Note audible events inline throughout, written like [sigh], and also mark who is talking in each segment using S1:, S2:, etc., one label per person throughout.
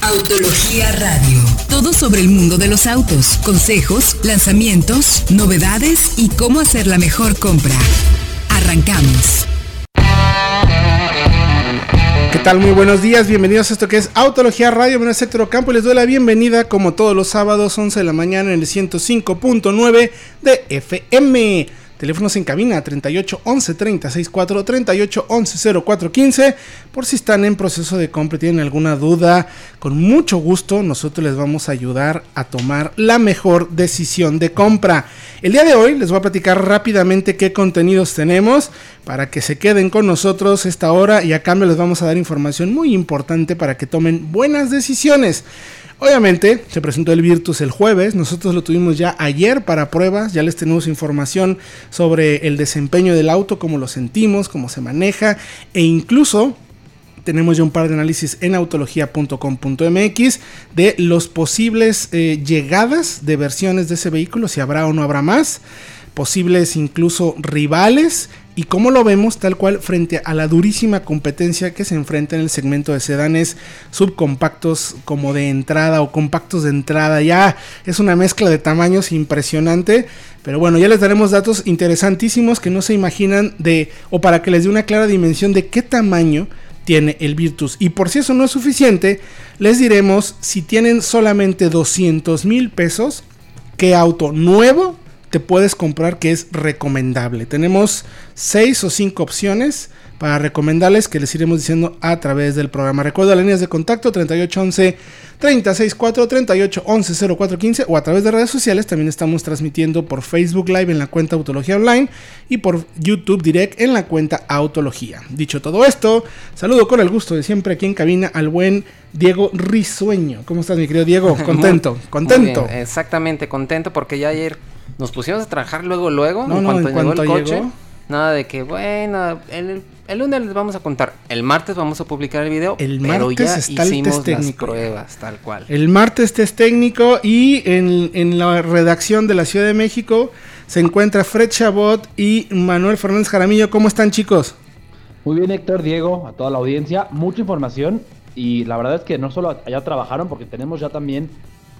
S1: Autología Radio. Todo sobre el mundo de los autos, consejos, lanzamientos, novedades y cómo hacer la mejor compra. Arrancamos.
S2: ¿Qué tal? Muy buenos días, bienvenidos a esto que es Autología Radio, mi Héctor Ocampo y les doy la bienvenida como todos los sábados 11 de la mañana en el 105.9 de FM. Teléfonos en cabina 38 11 36 4 38 11 04 15. Por si están en proceso de compra y tienen alguna duda, con mucho gusto nosotros les vamos a ayudar a tomar la mejor decisión de compra. El día de hoy les voy a platicar rápidamente qué contenidos tenemos para que se queden con nosotros esta hora y a cambio les vamos a dar información muy importante para que tomen buenas decisiones. Obviamente se presentó el Virtus el jueves, nosotros lo tuvimos ya ayer para pruebas, ya les tenemos información sobre el desempeño del auto, cómo lo sentimos, cómo se maneja. E incluso tenemos ya un par de análisis en autología.com.mx de los posibles eh, llegadas de versiones de ese vehículo, si habrá o no habrá más, posibles incluso rivales y cómo lo vemos tal cual frente a la durísima competencia que se enfrenta en el segmento de sedanes subcompactos como de entrada o compactos de entrada. Ya es una mezcla de tamaños impresionante, pero bueno, ya les daremos datos interesantísimos que no se imaginan de o para que les dé una clara dimensión de qué tamaño tiene el Virtus. Y por si eso no es suficiente, les diremos si tienen solamente 200 mil pesos, qué auto nuevo te puedes comprar que es recomendable. Tenemos 6 o 5 opciones para recomendarles que les iremos diciendo a través del programa. Recuerda las líneas de contacto 3811 364 3811 0415 o a través de redes sociales. También estamos transmitiendo por Facebook Live en la cuenta Autología Online y por YouTube Direct en la cuenta Autología. Dicho todo esto, saludo con el gusto de siempre aquí en cabina al buen Diego Risueño. ¿Cómo estás, mi querido Diego? [laughs] Contento, contento.
S3: exactamente, contento porque ya ayer nos pusimos a trabajar luego, luego, en cuanto llegó el coche. Nada de que, bueno, el, lunes les vamos a contar. El martes vamos a publicar el video.
S2: El martes está hicimos el test técnico.
S3: pruebas, tal cual.
S2: El martes test técnico y en, en la redacción de la Ciudad de México se encuentra Fred Chabot y Manuel Fernández Jaramillo. ¿Cómo están, chicos?
S4: Muy bien, Héctor, Diego, a toda la audiencia. Mucha información y la verdad es que no solo allá trabajaron, porque tenemos ya también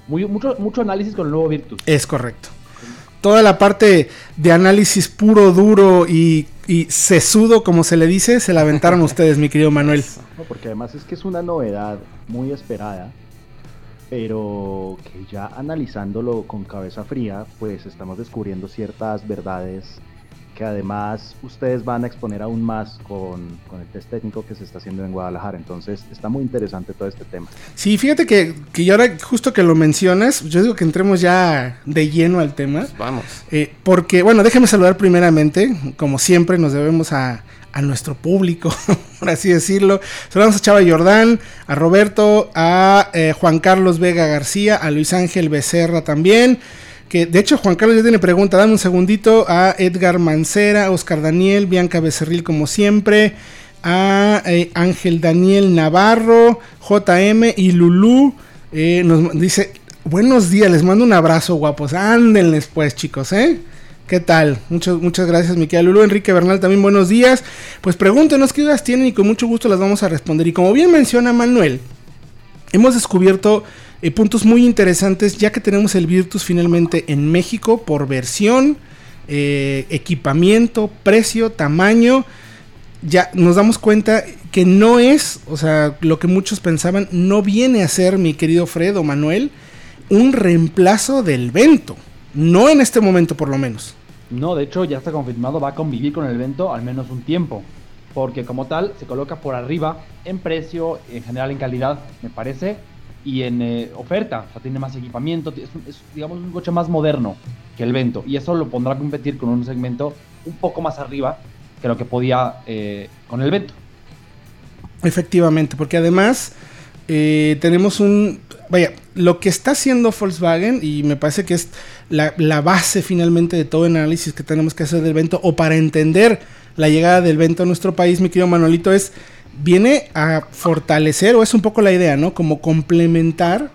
S4: muy, mucho, mucho análisis con el nuevo Virtus.
S2: Es correcto toda la parte de análisis puro, duro y, sesudo, como se le dice, se la aventaron [laughs] ustedes, mi querido Manuel.
S5: porque además es que es una novedad muy esperada, pero que ya analizándolo con cabeza fría, pues estamos descubriendo ciertas verdades que además ustedes van a exponer aún más con, el test técnico que se está haciendo en Guadalajara. Entonces está muy interesante todo este tema.
S2: Sí, fíjate que, que ahora justo que lo mencionas, yo digo que entremos ya de lleno al tema. Pues
S3: vamos.
S2: Eh, porque, bueno, déjeme saludar primeramente, como siempre nos debemos a, a nuestro público, [laughs] por así decirlo. Saludamos a Chava Jordán, a Roberto, a eh, Juan Carlos Vega García, a Luis Ángel Becerra también que de hecho Juan Carlos ya tiene pregunta, dame un segundito a Edgar Mancera, Oscar Daniel, Bianca Becerril como siempre, a eh, Ángel Daniel Navarro, JM y Lulú, eh, nos dice, buenos días, les mando un abrazo guapos, ándenles pues chicos, ¿eh? ¿Qué tal? Muchas, muchas gracias, Miquel Lulú. Enrique Bernal, también buenos días. Pues pregúntenos qué dudas tienen y con mucho gusto las vamos a responder. Y como bien menciona Manuel, hemos descubierto eh, puntos muy interesantes ya que tenemos el Virtus finalmente en México por versión, eh, equipamiento, precio, tamaño. Ya nos damos cuenta que no es, o sea, lo que muchos pensaban, no viene a ser, mi querido Fred o Manuel, un reemplazo del Vento. No en este momento, por lo menos.
S4: No, de hecho, ya está confirmado, va a convivir con el Vento al menos un tiempo. Porque como tal, se coloca por arriba en precio, en general en calidad, me parece y en eh, oferta, o sea, tiene más equipamiento, es, digamos un coche más moderno que el Vento y eso lo pondrá a competir con un segmento un poco más arriba que lo que podía eh, con el Vento.
S2: Efectivamente, porque además eh, tenemos un, vaya, lo que está haciendo Volkswagen y me parece que es la, base finalmente de todo el análisis que tenemos que hacer del Vento o para entender la llegada del Vento a nuestro país, mi querido Manolito, es viene a fortalecer, o es un poco la idea, ¿no? Como complementar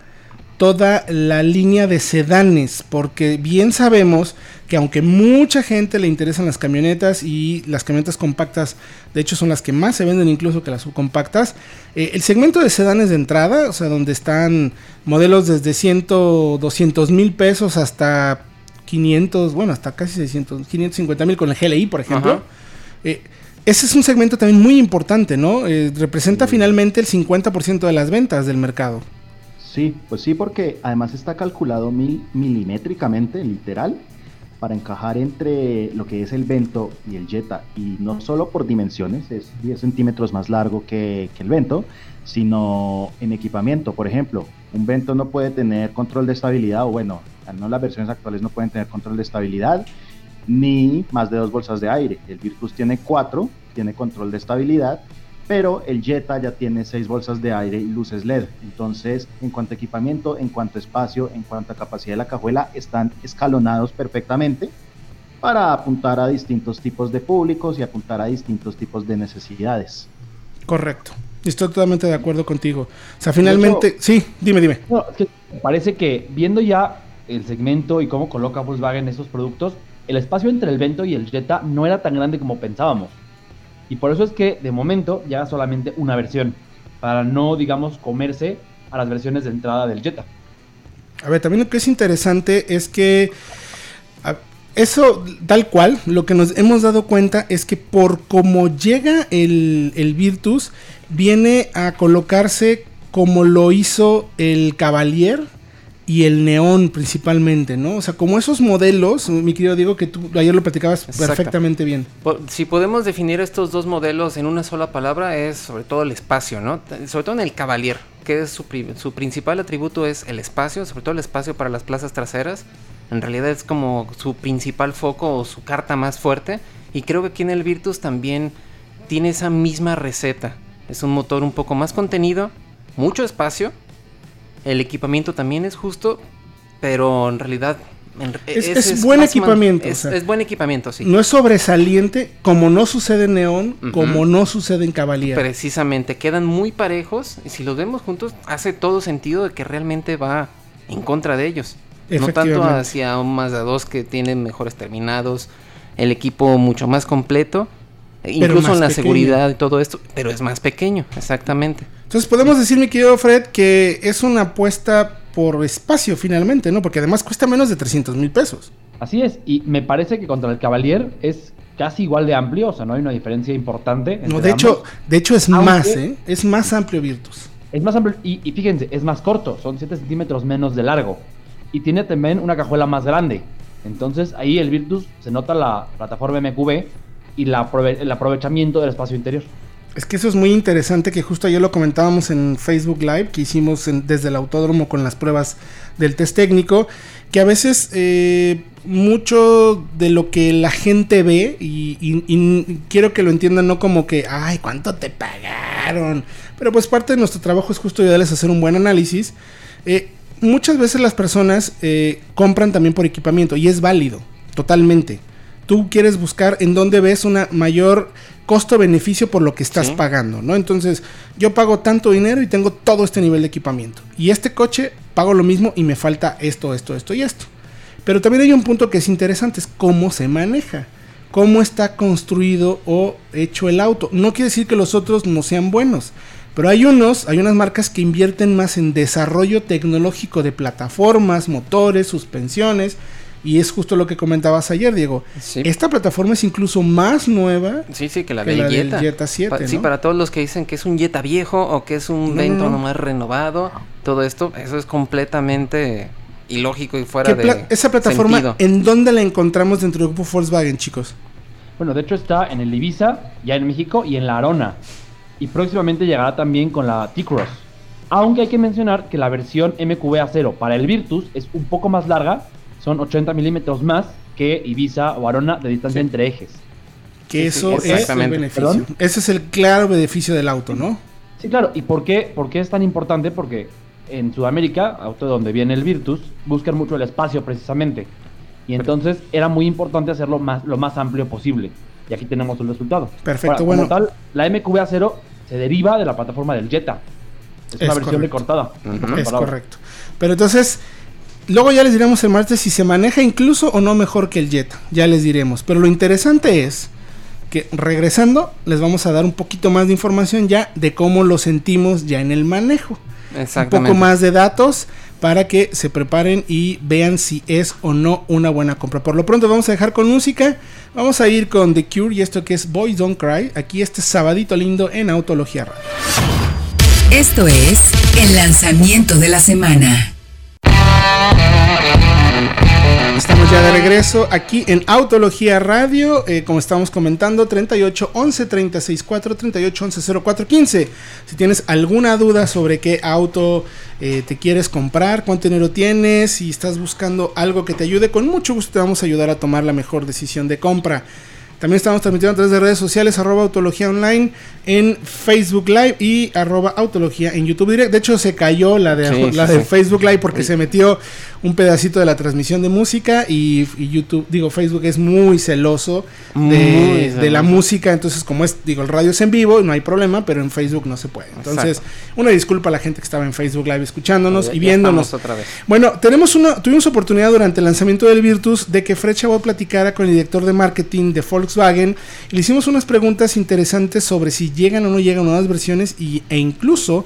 S2: toda la línea de sedanes, porque bien sabemos que aunque mucha gente le interesan las camionetas y las camionetas compactas, de hecho son las que más se venden incluso que las subcompactas, eh, el segmento de sedanes de entrada, o sea, donde están modelos desde 100, 200 mil pesos hasta 500, bueno, hasta casi 600, 550 mil con el GLI, por ejemplo. Eh, ese es un segmento también muy importante, ¿no? Eh, representa finalmente el 50% de las ventas del mercado.
S5: Sí, pues sí, porque además está calculado mil, milimétricamente, literal, para encajar entre lo que es el Vento y el Jetta. Y no solo por dimensiones, es 10 centímetros más largo que, que el Vento, sino en equipamiento. Por ejemplo, un Vento no puede tener control de estabilidad, o bueno, no las versiones actuales no pueden tener control de estabilidad, ni más de dos bolsas de aire. El Virtus tiene cuatro, tiene control de estabilidad pero el Jetta ya tiene seis bolsas de aire y luces LED. Entonces, en cuanto a equipamiento, en cuanto a espacio, en cuanto a capacidad de la cajuela, están escalonados perfectamente para apuntar a distintos tipos de públicos y apuntar a distintos tipos de necesidades.
S2: Correcto. Estoy totalmente de acuerdo contigo. O sea, finalmente, sí, dime, dime.
S4: parece que viendo ya el segmento y cómo coloca Volkswagen esos productos, el espacio entre el Vento y el Jetta no era tan grande como pensábamos. Y por eso es que de momento ya solamente una versión, para no, digamos, comerse a las versiones de entrada del Jetta.
S2: A ver, también lo que es interesante es que eso, tal cual, lo que nos hemos dado cuenta es que por cómo llega el, el Virtus, viene a colocarse como lo hizo el Cavalier y el neón principalmente, ¿no? O sea, como esos modelos, mi querido Diego, que tú ayer lo platicabas perfectamente bien.
S3: Si podemos definir estos dos modelos en una sola palabra, es sobre todo el espacio, ¿no? Sobre todo en el Cavalier, que es su, su principal atributo es el espacio, sobre todo el espacio para las plazas traseras. En realidad es como su principal foco o su carta más fuerte. Y creo que aquí en el Virtus también tiene esa misma receta. Es un motor un poco más contenido, mucho espacio el equipamiento también es justo, pero en realidad
S2: es, buen equipamiento.
S3: Es, buen equipamiento, sí.
S2: No es sobresaliente, como no sucede en Neón, como no sucede en Cavalier.
S3: Precisamente, quedan muy parejos y si los vemos juntos, hace todo sentido de que realmente va en contra de ellos. No tanto hacia un Mazda 2 que tiene mejores terminados, el equipo mucho más completo, incluso en la seguridad y todo esto, pero es más pequeño, exactamente.
S2: Entonces podemos decir, mi querido Fred, que es una apuesta por espacio finalmente, ¿no? Porque además cuesta menos de 300 mil pesos.
S4: Así es, y me parece que contra el Cavalier es casi igual de amplio, o sea, no hay una diferencia importante.
S2: no, de hecho, de hecho es más, ¿eh? Es más amplio Virtus.
S4: Es más amplio, y, y fíjense, es más corto, son 7 centímetros menos de largo. Y tiene también una cajuela más grande. Entonces ahí el Virtus se nota la plataforma MQB y la, el aprovechamiento del espacio interior.
S2: Es que eso es muy interesante, que justo ayer lo comentábamos en Facebook Live, que hicimos desde el autódromo con las pruebas del test técnico, que a veces eh, mucho de lo que la gente ve, y, quiero que lo entiendan no como que, ay, ¿cuánto te pagaron? Pero pues parte de nuestro trabajo es justo ayudarles a hacer un buen análisis. Eh, muchas veces las personas eh, compran también por equipamiento, y es válido, totalmente. Tú quieres buscar en dónde ves una mayor costo-beneficio por lo que estás pagando, ¿no? Entonces, yo pago tanto dinero y tengo todo este nivel de equipamiento. Y este coche pago lo mismo y me falta esto, esto, esto y esto. Pero también hay un punto que es interesante, es cómo se maneja, cómo está construido o hecho el auto. No quiere decir que los otros no sean buenos, pero hay unos, hay unas marcas que invierten más en desarrollo tecnológico de plataformas, motores, suspensiones y es justo lo que comentabas ayer, Diego. Esta plataforma es incluso más nueva
S3: sí, sí, que la, del, Jetta. 7. Sí, para todos los que dicen que es un Jetta viejo o que es un Vento nomás renovado, todo esto, eso es completamente ilógico y fuera de.
S2: Esa plataforma, ¿en dónde la encontramos dentro del grupo Volkswagen, chicos?
S4: Bueno, de hecho está en el Ibiza, ya en México, y en la Arona. Y próximamente llegará también con la T-Cross. Aunque hay que mencionar que la versión MQB A0 para el Virtus es un poco más larga son 80 milímetros más que Ibiza o Arona de distancia entre ejes.
S2: Que eso es el beneficio. Ese es el claro beneficio del auto, ¿no?
S4: Sí, claro. ¿Y por qué, por qué es tan importante? Porque en Sudamérica, auto donde viene el Virtus, buscan mucho el espacio precisamente. Y entonces era muy importante hacerlo más, lo más amplio posible. Y aquí tenemos el resultado.
S2: Perfecto, bueno.
S4: Como tal, la MQB 0 se deriva de la plataforma del Jetta. Es, una versión recortada.
S2: Es correcto. Pero entonces, luego ya les diremos el martes si se maneja incluso o no mejor que el Jetta. Ya les diremos. Pero lo interesante es que regresando, les vamos a dar un poquito más de información ya de cómo lo sentimos ya en el manejo. Un poco más de datos para que se preparen y vean si es o no una buena compra. Por lo pronto vamos a dejar con música. Vamos a ir con The Cure y esto que es Boys Don't Cry. Aquí este sabadito lindo en Autología Radio.
S1: Esto es el lanzamiento de la semana.
S2: Estamos ya de regreso aquí en Autología Radio, eh, como estamos comentando, 38 11 36 4 38 11 04 15. Si tienes alguna duda sobre qué auto eh, te quieres comprar, cuánto dinero tienes, si estás buscando algo que te ayude, con mucho gusto te vamos a ayudar a tomar la mejor decisión de compra. También estamos transmitiendo a través de redes sociales, arroba autología online en Facebook Live y arroba autología en YouTube Direct. De hecho, se cayó la de, la de Facebook Live porque se metió un pedacito de la transmisión de música y, YouTube, digo, Facebook es muy celoso de, la música. Entonces, como es, digo, el radio es en vivo, no hay problema, pero en Facebook no se puede. Entonces, una disculpa a la gente que estaba en Facebook Live escuchándonos y viéndonos.
S3: Otra vez.
S2: Bueno, tenemos una, tuvimos oportunidad durante el lanzamiento del Virtus de que Fred Chabot platicara con el director de marketing de Volkswagen Volkswagen. le hicimos unas preguntas interesantes sobre si llegan o no llegan nuevas versiones y, e incluso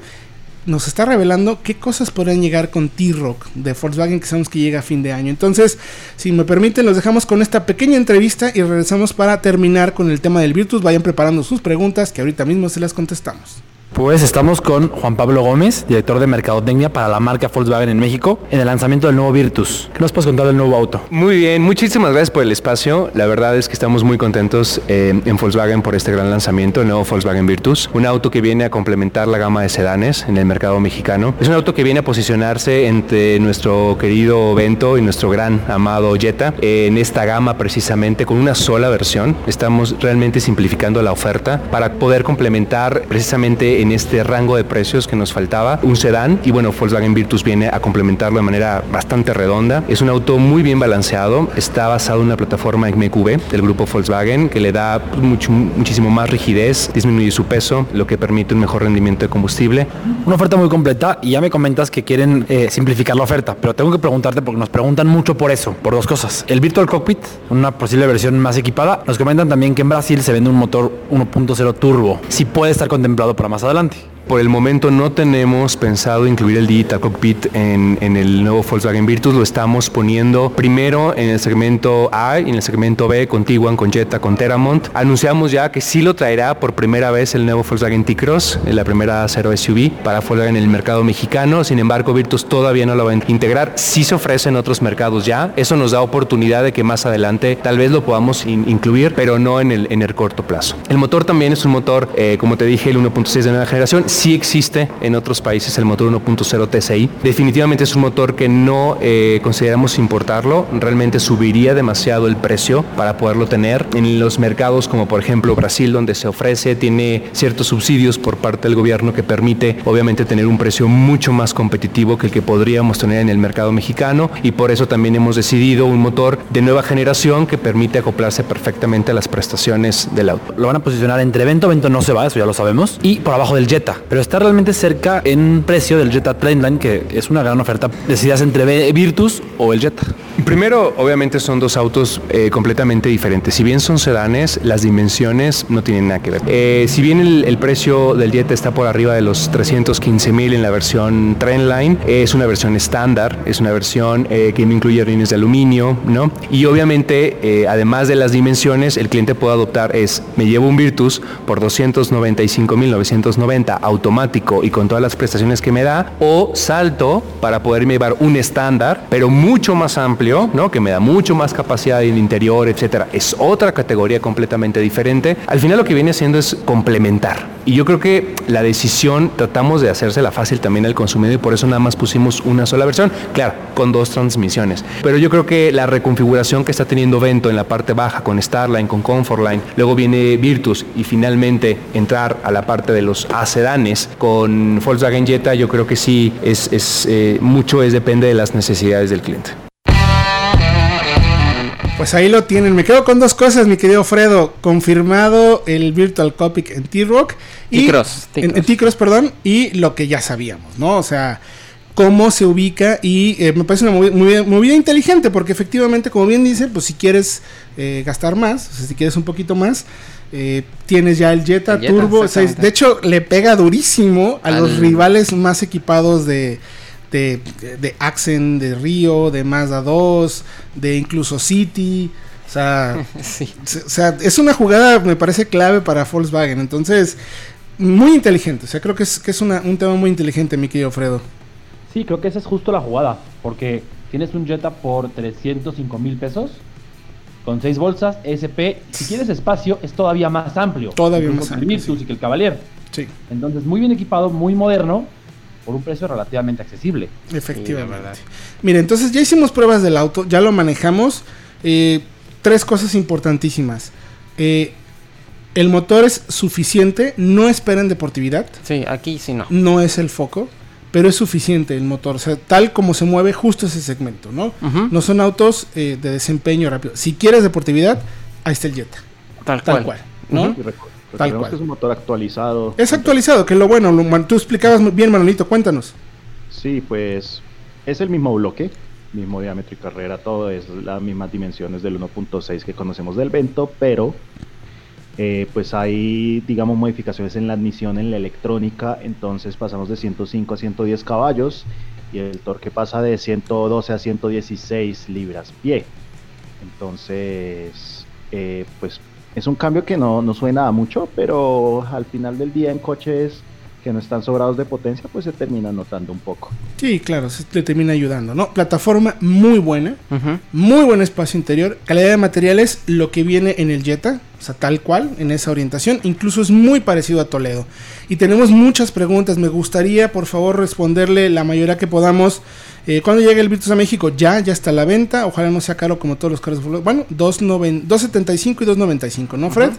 S2: nos está revelando qué cosas podrían llegar con T-Rock de Volkswagen que sabemos que llega a fin de año. Entonces, si me permiten, los dejamos con esta pequeña entrevista y regresamos para terminar con el tema del Virtus. Vayan preparando sus preguntas que ahorita mismo se las contestamos.
S4: Pues estamos con Juan Pablo Gómez, director de Mercadotecnia para la marca Volkswagen en México, en el lanzamiento del nuevo Virtus. ¿Qué nos puedes contar del nuevo auto?
S6: Muy bien, muchísimas gracias por el espacio. La verdad es que estamos muy contentos eh, en Volkswagen por este gran lanzamiento, el nuevo Volkswagen Virtus. Un auto que viene a complementar la gama de sedanes en el mercado mexicano. Es un auto que viene a posicionarse entre nuestro querido Vento y nuestro gran amado Jetta en esta gama precisamente con una sola versión. Estamos realmente simplificando la oferta para poder complementar precisamente en este rango de precios que nos faltaba, un sedán y bueno, Volkswagen Virtus viene a complementarlo de manera bastante redonda. Es un auto muy bien balanceado, está basado en una plataforma MQB del grupo Volkswagen que le da mucho, muchísimo más rigidez, disminuye su peso, lo que permite un mejor rendimiento de combustible.
S4: Una oferta muy completa y ya me comentas que quieren eh, simplificar la oferta, pero tengo que preguntarte porque nos preguntan mucho por eso, por dos cosas. El Virtual Cockpit, una posible versión más equipada, nos comentan también que en Brasil se vende un motor 1.0 turbo, si puede estar contemplado para más adelante.
S6: Por el momento no tenemos pensado incluir el Digital Cockpit en, el nuevo Volkswagen Virtus, lo estamos poniendo primero en el segmento A y en el segmento B con Tiguan, con Jetta, con Teramont. Anunciamos ya que sí lo traerá por primera vez el nuevo Volkswagen T-Cross, la primera cero SUV para Volkswagen en el mercado mexicano, sin embargo Virtus todavía no lo va a integrar, sí se ofrece en otros mercados ya, eso nos da oportunidad de que más adelante tal vez lo podamos incluir, pero no en el, corto plazo. El motor también es un motor, eh, como te dije, el 1.6 de nueva generación, sí existe en otros países el motor 1.0 TSI. Definitivamente es un motor que no eh, consideramos importarlo, realmente subiría demasiado el precio para poderlo tener. En los mercados como por ejemplo Brasil, donde se ofrece, tiene ciertos subsidios por parte del gobierno que permite obviamente tener un precio mucho más competitivo que el que podríamos tener en el mercado mexicano y por eso también hemos decidido un motor de nueva generación que permite acoplarse perfectamente a las prestaciones del auto.
S4: Lo van a posicionar entre Vento, Vento no se va, eso ya lo sabemos, y por abajo del Jetta pero está realmente cerca en precio del Jetta Plainline, que es una gran oferta. Decidas entre Virtus o el Jetta.
S6: Primero, obviamente son dos autos eh, completamente diferentes. Si bien son sedanes, las dimensiones no tienen nada que ver. Eh, si bien el, precio del Jetta está por arriba de los 315 mil en la versión Trendline, es una versión estándar, es una versión eh, que no incluye rines de aluminio, ¿no? Y obviamente, además de las dimensiones, el cliente puede adoptar es, me llevo un Virtus por 295 mil 990 automático y con todas las prestaciones que me da, o salto para poderme llevar un estándar, pero mucho más amplio, ¿no? que me da mucho más capacidad en el interior, etcétera. Es otra categoría completamente diferente. Al final lo que viene haciendo es complementar. Y yo creo que la decisión tratamos de hacérsela fácil también al consumidor y por eso nada más pusimos una sola versión, claro, con dos transmisiones. Pero yo creo que la reconfiguración que está teniendo Vento en la parte baja con Starline, con Comfortline, luego viene Virtus y finalmente entrar a la parte de los sedanes con Volkswagen Jetta yo creo que sí es, eh, mucho es depende de las necesidades del cliente.
S2: Pues ahí lo tienen. Me quedo con dos cosas, mi querido Fredo. Confirmado el Virtual Copic en T-Rock. Y
S3: T-Cross,
S2: En,
S3: T-Cross.
S2: Perdón. Y lo que ya sabíamos, ¿no? O sea, cómo se ubica. Y eh, me parece una movi- movida, movida inteligente. Porque efectivamente, como bien dice, pues si quieres eh, gastar más, o sea, si quieres un poquito más. eh, tienes ya el Jetta
S3: El Jetta,
S2: Turbo. de hecho, le pega durísimo a los
S3: Al-
S2: rivales más equipados de, de, de Accent, de Rio, de Mazda 2, de incluso City. O sea, [laughs]
S3: Sí.
S2: o sea, es una jugada, me parece clave para Volkswagen. Entonces, muy inteligente. O sea, creo que es, que es una- un tema muy inteligente, mi querido Fredo.
S4: Sí, creo que esa es justo la jugada, porque tienes un Jetta por 305 mil pesos, con 6 bolsas, SP. Si quieres espacio, es todavía más amplio.
S2: Todavía más
S4: que el
S2: amplio,
S4: Virtus
S2: sí.
S4: y que el Cavalier.
S2: Sí,
S4: Entonces, muy bien equipado, muy moderno, por un precio relativamente accesible.
S2: efectivamente.
S3: verdad.
S2: Mire, entonces ya hicimos pruebas del auto, ya lo manejamos. Eh, tres cosas importantísimas. Eh, el motor es suficiente, no esperen deportividad.
S3: Sí, aquí sí no.
S2: no es el foco, pero es suficiente el motor. O sea, tal como se mueve justo ese segmento, ¿no? No son autos eh, de desempeño rápido. Si quieres deportividad, ahí está el Jetta.
S3: Tal,
S2: Tal
S3: cual.
S2: cual, ¿no?
S3: Ujú.
S5: Y
S2: Tal cual.
S5: que es un motor actualizado.
S2: Es actualizado, que es lo bueno. lo tú explicabas bien, Manolito, cuéntanos.
S5: Sí, pues es el mismo bloque, mismo diámetro y carrera, todo es las mismas dimensiones del 1.6 que conocemos del Vento, pero eh, pues hay, digamos, modificaciones en la admisión, en la electrónica, entonces pasamos de 105 a 110 caballos y el torque pasa de 112 a 116 libras pie. Entonces, eh, pues es un cambio que no, no suena a mucho, pero al final del día en coches que no están sobrados de potencia, pues se termina notando un poco.
S2: Sí, claro, se te termina ayudando, ¿no? Plataforma muy buena, muy buen espacio interior, calidad de materiales, lo que viene en el Jetta, o sea, tal cual, en esa orientación, incluso es muy parecido a Toledo. Y tenemos muchas preguntas, me gustaría por favor responderle la mayoría que podamos. Eh, ¿Cuándo llega el Virtus a México? Ya, ya está a la venta, ojalá no sea caro como todos los carros Bueno, 2.9 2.75 y 2.95, ¿no, Fred?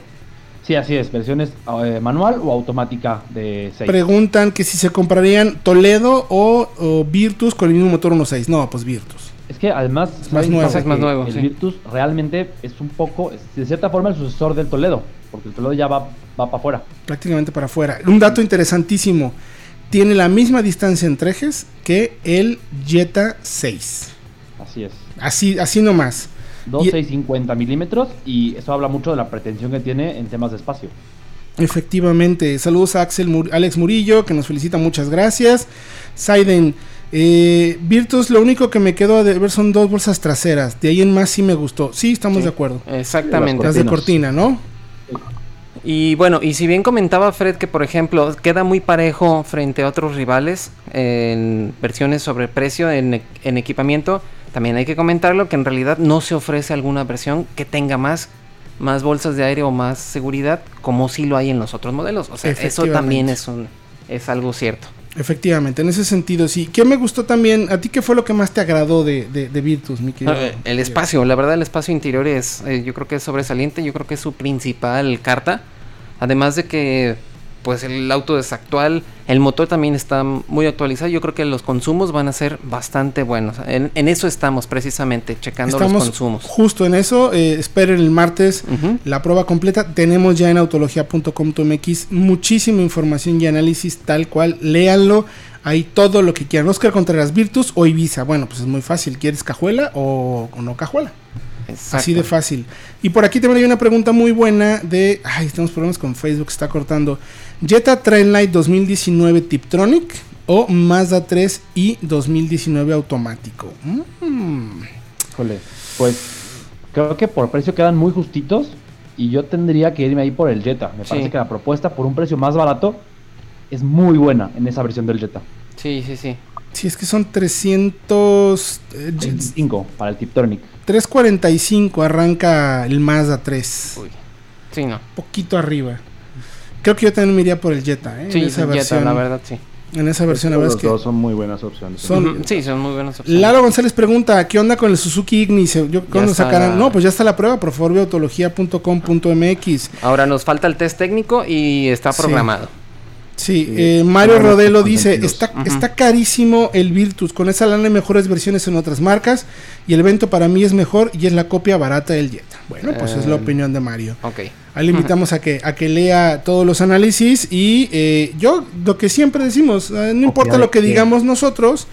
S4: Sí, así es, versiones eh, manual o automática de 6.
S2: Preguntan que si se comprarían Toledo o, o Virtus con el mismo motor 1.6. No, pues Virtus.
S4: Es que además
S2: Es más nuevo.
S3: Es más nuevo,
S4: el
S3: sí.
S4: Virtus realmente es un poco, es de cierta forma, el sucesor del Toledo, porque el Toledo ya va, va para afuera.
S2: prácticamente para afuera. Un dato interesantísimo. Tiene la misma distancia entre ejes que el Jetta 6.
S4: Así es.
S2: Así, así nomás.
S4: 2,650 milímetros y eso habla mucho de la pretensión que tiene en temas de espacio.
S2: Efectivamente. Saludos a Axel Mur- Alex Murillo, que nos felicita, muchas gracias. Saiden, eh, Virtus, lo único que me quedó de ver son dos bolsas traseras. De ahí en más sí me gustó. Sí, estamos
S3: Sí.
S2: de acuerdo.
S3: Exactamente.
S2: Las de cortina, ¿no?
S3: Y bueno, y si bien comentaba Fred que por ejemplo queda muy parejo frente a otros rivales en versiones sobre precio en, e- en equipamiento, también hay que comentarlo que en realidad no se ofrece alguna versión que tenga más más bolsas de aire o más seguridad como sí lo hay en los otros modelos. O sea, eso también es un es algo cierto.
S2: Efectivamente, en ese sentido sí. ¿Qué me gustó también? ¿A ti qué fue lo que más te agradó de, Virtus, mi querido?
S3: Eh, El espacio, la verdad el espacio interior es, eh, yo creo que es sobresaliente, yo creo que es su principal carta. Además de que, pues el auto es actual, el motor también está muy actualizado, yo creo que los consumos van a ser bastante buenos. En, en eso estamos precisamente, checando
S2: Estamos
S3: los consumos.
S2: justo en eso. eh, esperen el martes la prueba completa. Tenemos ya en autología.com.mx muchísima información y análisis tal cual. Léanlo. Hay todo lo que quieran. Oscar Contreras Virtus o Ibiza. Bueno, pues es muy fácil. ¿Quieres cajuela o, no cajuela? Así de
S3: Exacto.
S2: fácil. Y por aquí también hay una pregunta muy buena de... Ay, tenemos problemas con Facebook, está cortando. Jetta Trendlight 2019 Tiptronic o Mazda 3 y 2019 automático. Mm.
S4: Híjole, pues creo que por precio quedan muy justitos y yo tendría que irme ahí por el Jetta. Me
S3: Sí.
S4: parece que la propuesta por un precio más barato es muy buena en esa versión del Jetta.
S3: Sí, sí, sí.
S2: Sí, es que son 300... eh,
S4: 25 para el Tiptronic.
S2: 345 arranca el Mazda 3.
S3: Uy. Sí, no.
S2: Poquito arriba. Creo que yo también me iría por el Jetta, ¿eh?
S3: Sí,
S2: en esa versión.
S3: la verdad, sí.
S2: En esa versión, la verdad
S5: Los
S2: es que...
S5: dos son muy buenas opciones.
S2: Son-
S3: Sí, son muy buenas opciones.
S2: Lalo González pregunta, ¿qué onda con el Suzuki Ignis? Yo, ¿Cuándo sacarán?
S3: la-
S2: No, pues ya está la prueba, por favor, autología.com.mx.
S3: Ahora nos falta el test técnico y está
S2: Sí.
S3: Programado.
S2: Sí, eh, Mario Rodelo dice, está, está carísimo el Virtus, con esa lana hay mejores versiones en otras marcas y el evento para mí es mejor y es la copia barata del Jetta. Bueno, pues es la eh, opinión de Mario.
S3: Ok.
S2: Ahí le invitamos a que, a que lea todos los análisis y eh, yo lo que siempre decimos, no importa lo que digamos nosotros,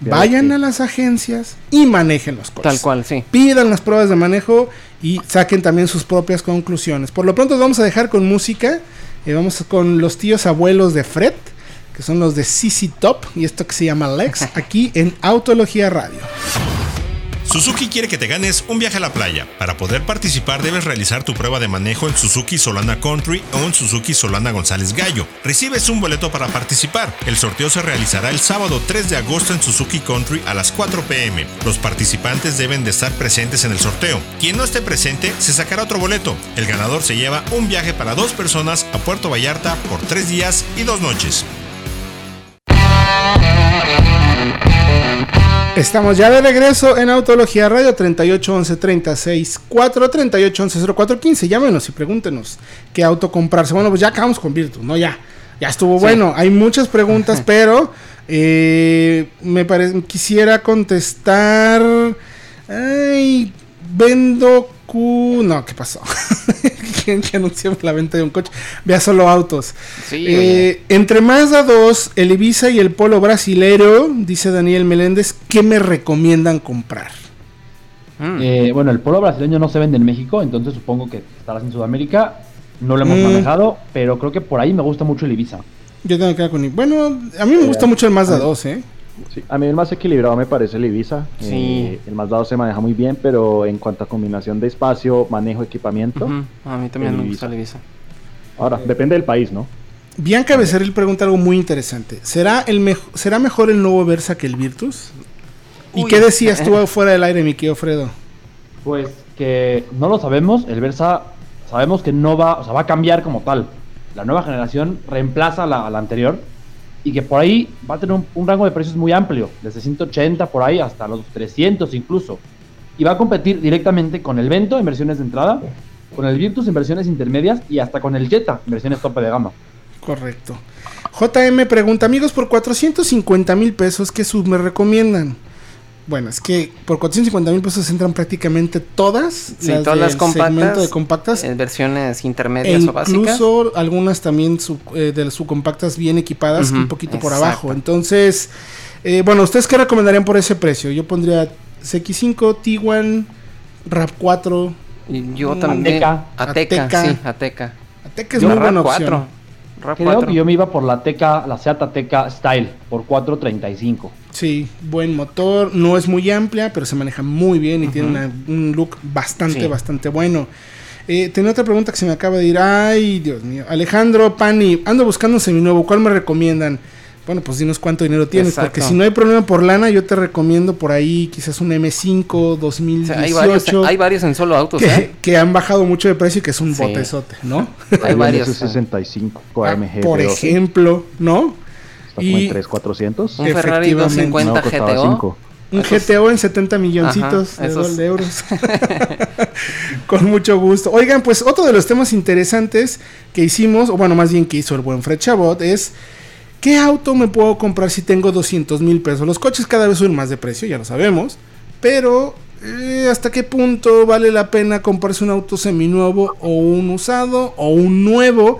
S2: vayan a las agencias y manejen los coches.
S3: Tal cual, sí.
S2: Pidan las pruebas de manejo y saquen también sus propias conclusiones. Por lo pronto vamos a dejar con música. Y vamos con los tíos abuelos de Fred, que son los de CC Top y esto que se llama Lex, [laughs] aquí en Autología Radio.
S7: Suzuki quiere que te ganes un viaje a la playa. Para poder participar debes realizar tu prueba de manejo en Suzuki Solana Country o en Suzuki Solana González Gallo. Recibes un boleto para participar. El sorteo se realizará el sábado 3 de agosto en Suzuki Country a las 4 pm. Los participantes deben de estar presentes en el sorteo. Quien no esté presente se sacará otro boleto. El ganador se lleva un viaje para dos personas a Puerto Vallarta por tres días y dos noches.
S2: Estamos ya de regreso en Autología Radio 3811 36 4 3811 0415. Llámenos y pregúntenos qué auto comprarse. Bueno, pues ya acabamos con Virtus, ¿no? Ya, ya estuvo bueno. Hay muchas preguntas, pero eh, me parece quisiera contestar. Ay, vendo Q. No, ¿qué pasó? [laughs] que anunció la venta de un coche. Vea solo autos. Eh, entre Mazda 2, el Ibiza y el Polo brasilero, dice Daniel Meléndez, ¿qué me recomiendan comprar?
S4: Mm. Eh, bueno, el Polo brasileño no se vende en México, entonces supongo que estarás en Sudamérica. No lo hemos mm. manejado, pero creo que por ahí me gusta mucho el Ibiza.
S2: Yo tengo que ir con. Bueno, a mí me gusta mucho el Mazda 2, ¿eh?
S5: A mí el más equilibrado me parece el Ibiza. Sí. Eh, el más dado se maneja muy bien, pero en cuanto a combinación de espacio, manejo, equipamiento.
S3: A mí también me gusta el Ibiza.
S5: Ahora, depende del país, ¿no?
S2: Bianca Becerril pregunta algo muy interesante. ¿Será, el ¿Será mejor el nuevo Versa que el Virtus? ¿Y qué decías tú [laughs] fuera del aire, mi querido Fredo?
S4: Pues que no lo sabemos. El Versa sabemos que no va, o sea, va a cambiar como tal. La nueva generación reemplaza a la anterior y que por ahí va a tener un, rango de precios muy amplio, desde 180 por ahí hasta los 300 incluso. Y va a competir directamente con el Vento en versiones de entrada, con el Virtus en versiones intermedias y hasta con el Jetta en versiones tope de gama.
S2: Correcto. JM pregunta, amigos, por 450 mil pesos, ¿qué sub me recomiendan? Bueno, es que por 450 mil pesos entran prácticamente todas,
S3: las todas las compactas, de compactas. En versiones intermedias o básicas.
S2: Incluso algunas también eh, de las subcompactas bien equipadas, un poquito por abajo. Entonces, eh, bueno, ¿ustedes qué recomendarían por ese precio? Yo pondría CX5, Tiguan, RAP4.
S3: Yo también. Ateca. Ateca, sí, Ateca.
S2: Ateca es muy buena opción.
S4: Creo que yo me iba por la Teca, la Seat Ateca Style, por 435.
S2: Sí, buen motor, no es muy amplia, pero se maneja muy bien y tiene un look bastante, bastante bueno. Eh, tenía otra pregunta que se me acaba de ir. Ay, Dios mío. Alejandro Pani, ando buscando un seminuevo. ¿Cuál me recomiendan? Bueno, pues dinos cuánto dinero tienes, porque si no hay problema por lana, yo te recomiendo por ahí quizás un M5 2018. hay, varios,
S3: hay, varios, en solo autos, que,
S2: ¿eh? que, han bajado mucho de precio y que es un botezote, ¿no?
S5: hay varios. 65 AMG.
S2: Ah, por ejemplo, ¿no?
S5: Está como en 3, 400.
S3: Un Ferrari 250 GTO.
S2: Un GTO en 70 milloncitos de, euros. [laughs] [laughs] Con mucho gusto. Oigan, pues otro de los temas interesantes que hicimos, o bueno, más bien que hizo el buen Fred Chabot, es ¿Qué auto me puedo comprar si tengo 200 mil pesos? Los coches cada vez suben más de precio, ya lo sabemos. Pero eh, ¿hasta qué punto vale la pena comprarse un auto seminuevo o un usado o un nuevo?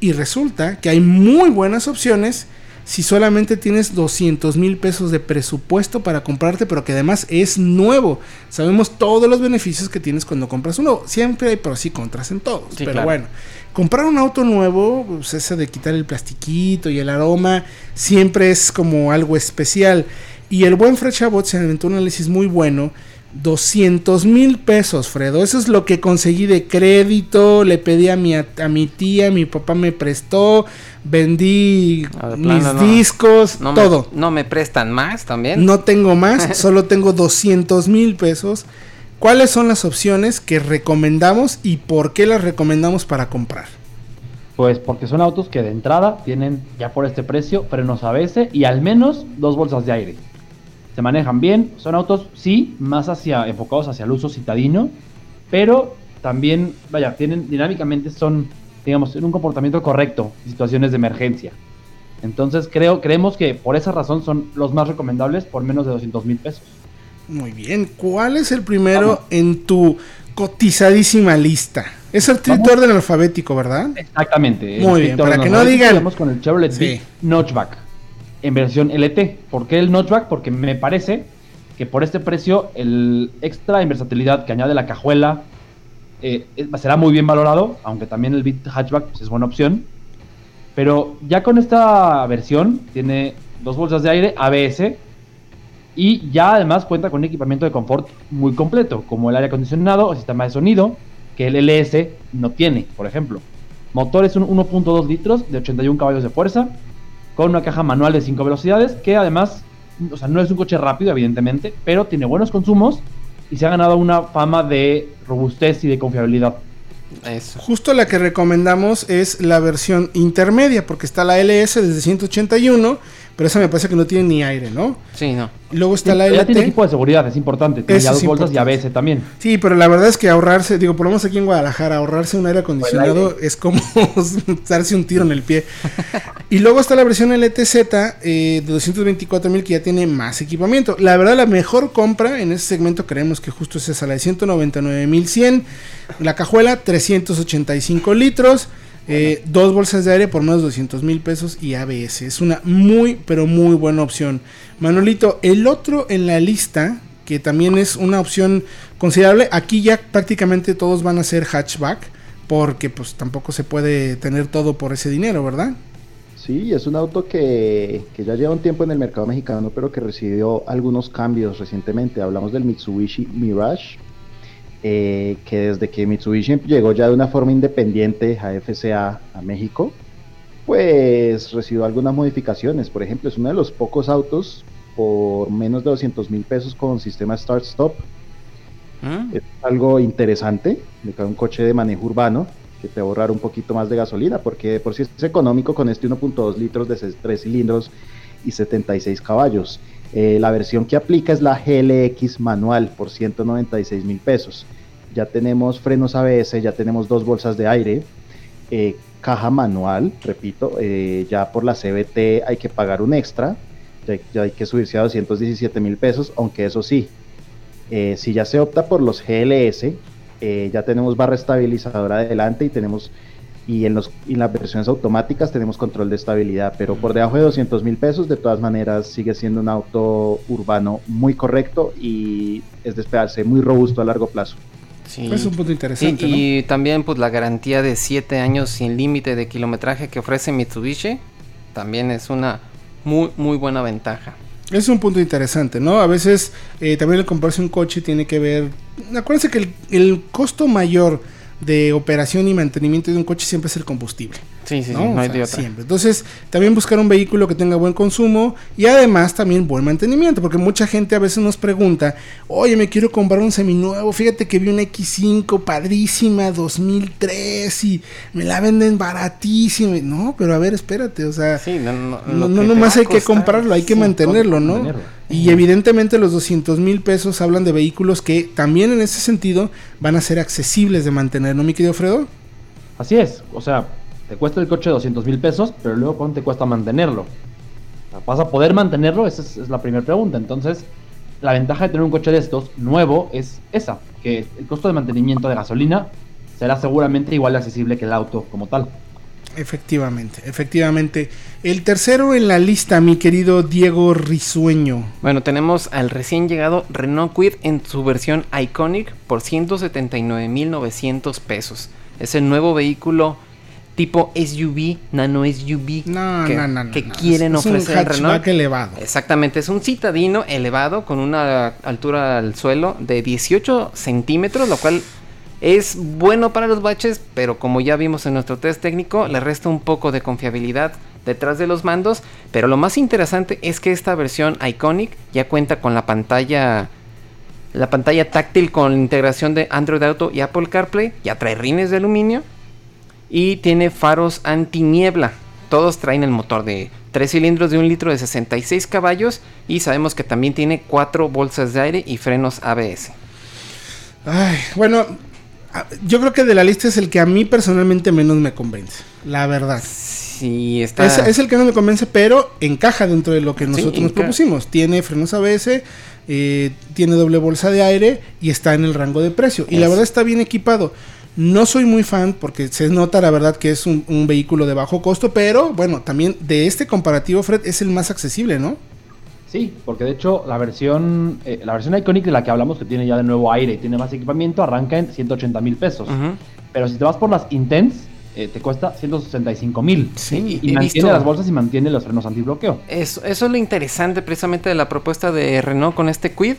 S2: Y resulta que hay muy buenas opciones si solamente tienes 200 mil pesos de presupuesto para comprarte, pero que además es nuevo. Sabemos todos los beneficios que tienes cuando compras uno. Siempre hay pros y contras en todos. pero bueno, comprar un auto nuevo, pues ese de quitar el plastiquito y el aroma, siempre es como algo especial. Y el buen Fred Chabot se inventó un análisis muy bueno 200 mil pesos, Fredo. Eso es lo que conseguí de crédito. Le pedí a mi, a, mi tía, mi papá me prestó. Vendí mis discos, todo.
S3: ¿No me prestan más también?
S2: No tengo más, [laughs] solo tengo 200 mil pesos. ¿Cuáles son las opciones que recomendamos y por qué las recomendamos para comprar?
S4: Pues porque son autos que de entrada tienen ya por este precio frenos ABS y al menos dos bolsas de aire se manejan bien, son autos, sí, más hacia, enfocados hacia el uso citadino, pero también, vaya, tienen dinámicamente son, digamos, en un comportamiento correcto en situaciones de emergencia. Entonces creo, creemos que por esa razón son los más recomendables por menos de 200 mil pesos.
S2: Muy bien, ¿cuál es el primero en tu cotizadísima lista? Es el trito orden alfabético, ¿verdad?
S4: Exactamente.
S2: Muy bien, para que no digan...
S4: Vamos con el Chevrolet sí. Notchback en versión LT. ¿Por qué el Notchback? Porque me parece que por este precio el extra en versatilidad que añade la cajuela eh, será muy bien valorado, aunque también el Beat Hatchback pues, es buena opción. Pero ya con esta versión tiene dos bolsas de aire ABS y ya además cuenta con un equipamiento de confort muy completo, como el aire acondicionado o sistema de sonido, que el LS no tiene, por ejemplo. Motor es un 1.2 litros de 81 caballos de fuerza, con una caja manual de 5 velocidades, que además, o sea, no es un coche rápido, evidentemente, pero tiene buenos consumos y se ha ganado una fama de robustez y de confiabilidad.
S2: Justo la que recomendamos es la versión intermedia, porque está la LS desde 181 pero esa me parece que no tiene ni aire, ¿no?
S3: Sí, no.
S2: Luego está la
S4: LT. Ya tiene equipo de seguridad, es importante. Tiene ya dos bolsas y ABS también.
S2: Sí, pero la verdad es que ahorrarse, digo, por lo menos aquí en Guadalajara, ahorrarse un aire acondicionado es como [laughs] darse un tiro en el pie. y luego está la versión LTZ eh, de 224 mil que ya tiene más equipamiento. La verdad, la mejor compra en ese segmento creemos que justo es esa, la de 199 mil 100. La cajuela, 385 litros. Eh, dos bolsas de aire por más de 200 mil pesos y ABS. Es una muy, pero muy buena opción. Manolito, el otro en la lista, que también es una opción considerable, aquí ya prácticamente todos van a ser hatchback, porque pues tampoco se puede tener todo por ese dinero, ¿verdad?
S5: Sí, es un auto que, que ya lleva un tiempo en el mercado mexicano, pero que recibió algunos cambios recientemente. Hablamos del Mitsubishi Mirage, eh, que desde que Mitsubishi llegó ya de una forma independiente a FCA a México, pues recibió algunas modificaciones. Por ejemplo, es uno de los pocos autos por menos de 200 mil pesos con sistema Start-Stop. ¿Ah? Es algo interesante, de un coche de manejo urbano que te va a ahorrar un poquito más de gasolina, porque por si es económico con este 1.2 litros de 3 cilindros y 76 caballos. Eh, la versión que aplica es la GLX manual por 196 mil pesos. Ya tenemos frenos ABS, ya tenemos dos bolsas de aire, eh, caja manual, repito, eh, ya por la CBT hay que pagar un extra, ya, hay que subirse a 217 mil pesos, aunque eso sí, si ya se opta por los GLS, ya tenemos barra estabilizadora adelante y tenemos y en, los, y las versiones automáticas tenemos control de estabilidad, pero por debajo de 200 mil pesos, de todas maneras, sigue siendo un auto urbano muy correcto y es de esperarse muy robusto a largo plazo.
S2: Sí. Es un punto interesante.
S3: Y, también pues la garantía de 7 años sin límite de kilometraje que ofrece Mitsubishi también es una muy, muy buena ventaja.
S2: Es un punto interesante, ¿no? A veces eh, también el comprarse un coche tiene que ver... Acuérdense que el, el costo mayor de operación y mantenimiento de un coche siempre es el combustible.
S3: Sí, sí, ¿no? hay
S2: Siempre. Entonces, también buscar un vehículo que tenga buen consumo y además también buen mantenimiento, porque mucha gente a veces nos pregunta, oye, me quiero comprar un seminuevo, fíjate que vi una X5 padrísima, 2003 y me la venden baratísima. No, pero a ver, espérate, o sea, no, no, no, nomás hay que comprarlo, hay que mantenerlo, ¿no? Y evidentemente los 200 mil pesos hablan de vehículos que también en ese sentido van a ser accesibles de mantener, ¿no, mi querido Fredo?
S4: Así es, o sea, te cuesta el coche 200 mil pesos, pero luego ¿cuánto te cuesta mantenerlo? ¿Vas a poder mantenerlo? Esa es, la primera pregunta. Entonces, la ventaja de tener un coche de estos nuevo es esa, que el costo de mantenimiento de gasolina será seguramente igual de accesible que el auto como tal.
S2: Efectivamente, efectivamente. El tercero en la lista, mi querido Diego Risueño.
S3: Bueno, tenemos al recién llegado Renault Quid en su versión Iconic por 179.900 pesos. Es el nuevo vehículo tipo SUV, nano SUV que, quieren ofrecer
S2: un Renault. elevado.
S3: Exactamente, es un citadino elevado con una altura al suelo de 18 centímetros, lo cual es bueno para los baches, pero como ya vimos en nuestro test técnico, le resta un poco de confiabilidad detrás de los mandos. Pero lo más interesante es que esta versión Iconic ya cuenta con la pantalla. La pantalla táctil con integración de Android Auto y Apple CarPlay. Ya trae rines de aluminio. Y tiene faros anti-niebla. Todos traen el motor de 3 cilindros de un litro de 66 caballos. Y sabemos que también tiene 4 bolsas de aire y frenos ABS.
S2: Ay, bueno, yo creo que de la lista es el que a mí personalmente menos me convence, la verdad.
S3: sí está.
S2: Es, es el que no me convence, pero encaja dentro de lo que nosotros nos propusimos. Tiene frenos ABS, eh, tiene doble bolsa de aire y está en el rango de precio. Y la verdad está bien equipado. No soy muy fan porque se nota la verdad que es un, un vehículo de bajo costo, pero bueno, también de este comparativo, Fred, es el más accesible, ¿no?
S4: Sí, porque de hecho la versión eh, la versión Iconic de la que hablamos, que tiene ya de nuevo aire y tiene más equipamiento, arranca en 180 mil pesos. Pero si te vas por las Intense, eh, te cuesta 165 mil.
S2: Sí,
S4: Y mantiene
S3: visto-
S4: las bolsas y mantiene los frenos antibloqueo.
S3: Eso, eso es lo interesante precisamente de la propuesta de Renault con este Quid.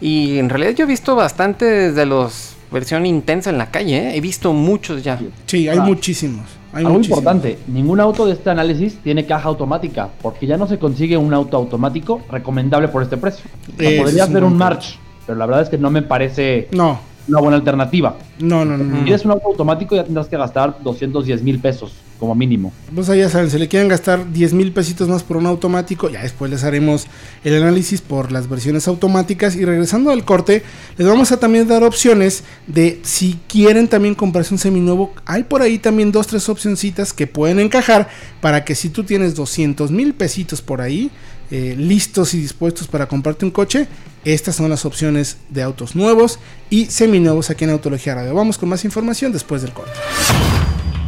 S3: Y en realidad yo he visto bastante de los versión intensa en la calle. ¿eh? He visto muchos ya.
S2: Sí, hay
S4: Ah.
S2: muchísimos. Hay
S4: Algo importante, ningún auto de este análisis tiene caja automática, porque ya no se consigue un auto automático recomendable por este precio. O sea,
S2: Ese
S4: podría
S2: es un
S4: March, pero la verdad es que no me parece
S2: No,
S4: una buena alternativa.
S2: no, no, no.
S4: Si quieres un auto automático ya tendrás que gastar 210 mil pesos como mínimo.
S2: Pues ahí ya saben, se le quieren gastar 10 mil pesitos más por un automático. Ya después les haremos el análisis por las versiones automáticas. Y regresando al corte, les vamos a también dar opciones de si quieren también comprarse un seminuevo. Hay por ahí también dos, tres opcioncitas que pueden encajar para que si tú tienes 200 mil pesitos por ahí, eh, listos y dispuestos para comprarte un coche, estas son las opciones de autos nuevos y seminuevos aquí en Autología Radio. Vamos con más información después del corte.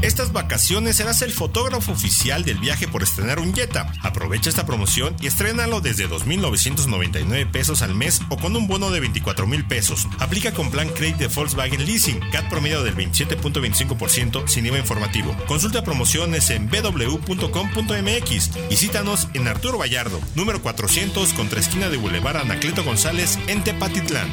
S7: Estas vacaciones serás el fotógrafo oficial del viaje por estrenar un Jetta. Aprovecha esta promoción y estrénalo desde 2.999 pesos al mes o con un bono de 24.000 pesos. Aplica con plan crédito de Volkswagen Leasing, CAT promedio del 27.25% sin IVA informativo. Consulta promociones en www.com.mx. Visítanos en Arturo Vallardo, número 400 contra esquina de Boulevard Anacleto González en Tepatitlán.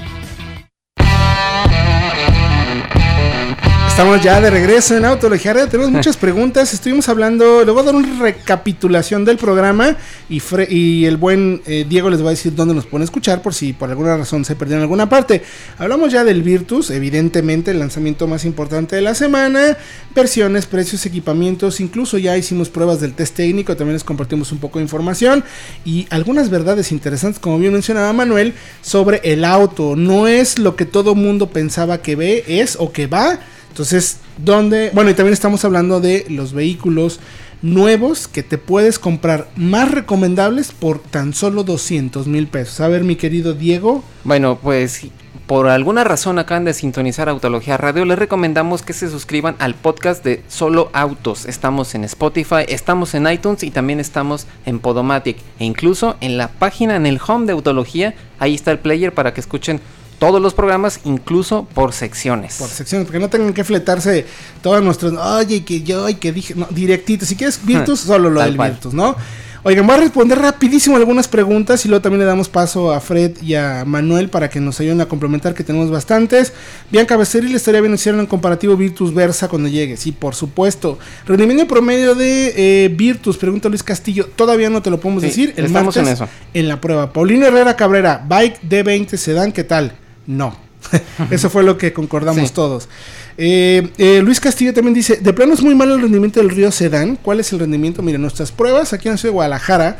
S2: Estamos ya de regreso en Autología. Tenemos [laughs] muchas preguntas. Estuvimos hablando. Le voy a dar una recapitulación del programa. Y, Fre- y el buen eh, Diego les va a decir dónde nos pueden escuchar. Por si por alguna razón se perdieron alguna parte. Hablamos ya del Virtus. Evidentemente, el lanzamiento más importante de la semana. Versiones, precios, equipamientos. Incluso ya hicimos pruebas del test técnico. También les compartimos un poco de información. Y algunas verdades interesantes, como bien mencionaba Manuel, sobre el auto. No es lo que todo mundo pensaba que ve, es o que va. Entonces, ¿dónde? Bueno, y también estamos hablando de los vehículos nuevos que te puedes comprar más recomendables por tan solo 200 mil pesos. A ver, mi querido Diego.
S3: Bueno, pues por alguna razón acaban de sintonizar Autología Radio, les recomendamos que se suscriban al podcast de Solo Autos. Estamos en Spotify, estamos en iTunes y también estamos en Podomatic. E incluso en la página, en el home de Autología, ahí está el player para que escuchen todos los programas, incluso por secciones.
S2: Por secciones, porque no tengan que fletarse todos nuestros. Oye, que yo, y que dije. No, directito. Si quieres Virtus, solo lo
S3: Tal
S2: del
S3: cual.
S2: Virtus, ¿no? Oigan, voy a responder rapidísimo algunas preguntas y luego también le damos paso a Fred y a Manuel para que nos ayuden a complementar, que tenemos bastantes. Bianca Becerril, le estaría bien hicieron un comparativo Virtus Versa cuando llegue. Sí, por supuesto. Rendimiento promedio de eh, Virtus, pregunta Luis Castillo. Todavía no te lo podemos
S3: Sí,
S2: decir. El
S3: estamos
S2: martes
S3: en eso.
S2: en la prueba. Paulino Herrera Cabrera, Bike D20 Sedan, ¿qué tal? No. [laughs] Eso fue lo que concordamos
S3: Sí.
S2: todos. Eh, eh, Luis Castillo también dice, de plano es muy malo el rendimiento del río Sedan. ¿Cuál es el rendimiento? Miren, nuestras pruebas aquí en la ciudad de Guadalajara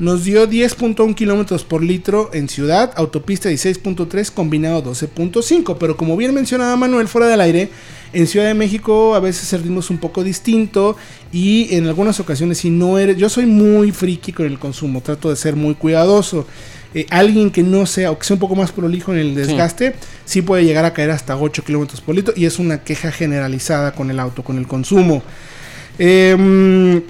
S2: nos dio 10.1 kilómetros por litro en ciudad, autopista 16.3, combinado 12.5. Pero como bien mencionaba Manuel fuera del aire, en Ciudad de México a veces el ritmo es un poco distinto y en algunas ocasiones si no eres, yo soy muy friki con el consumo, trato de ser muy cuidadoso. Eh, alguien que no sea o que sea un poco más prolijo en el desgaste, sí, puede llegar a caer hasta 8 kilómetros por litro y es una queja generalizada con el auto, con el consumo. Em,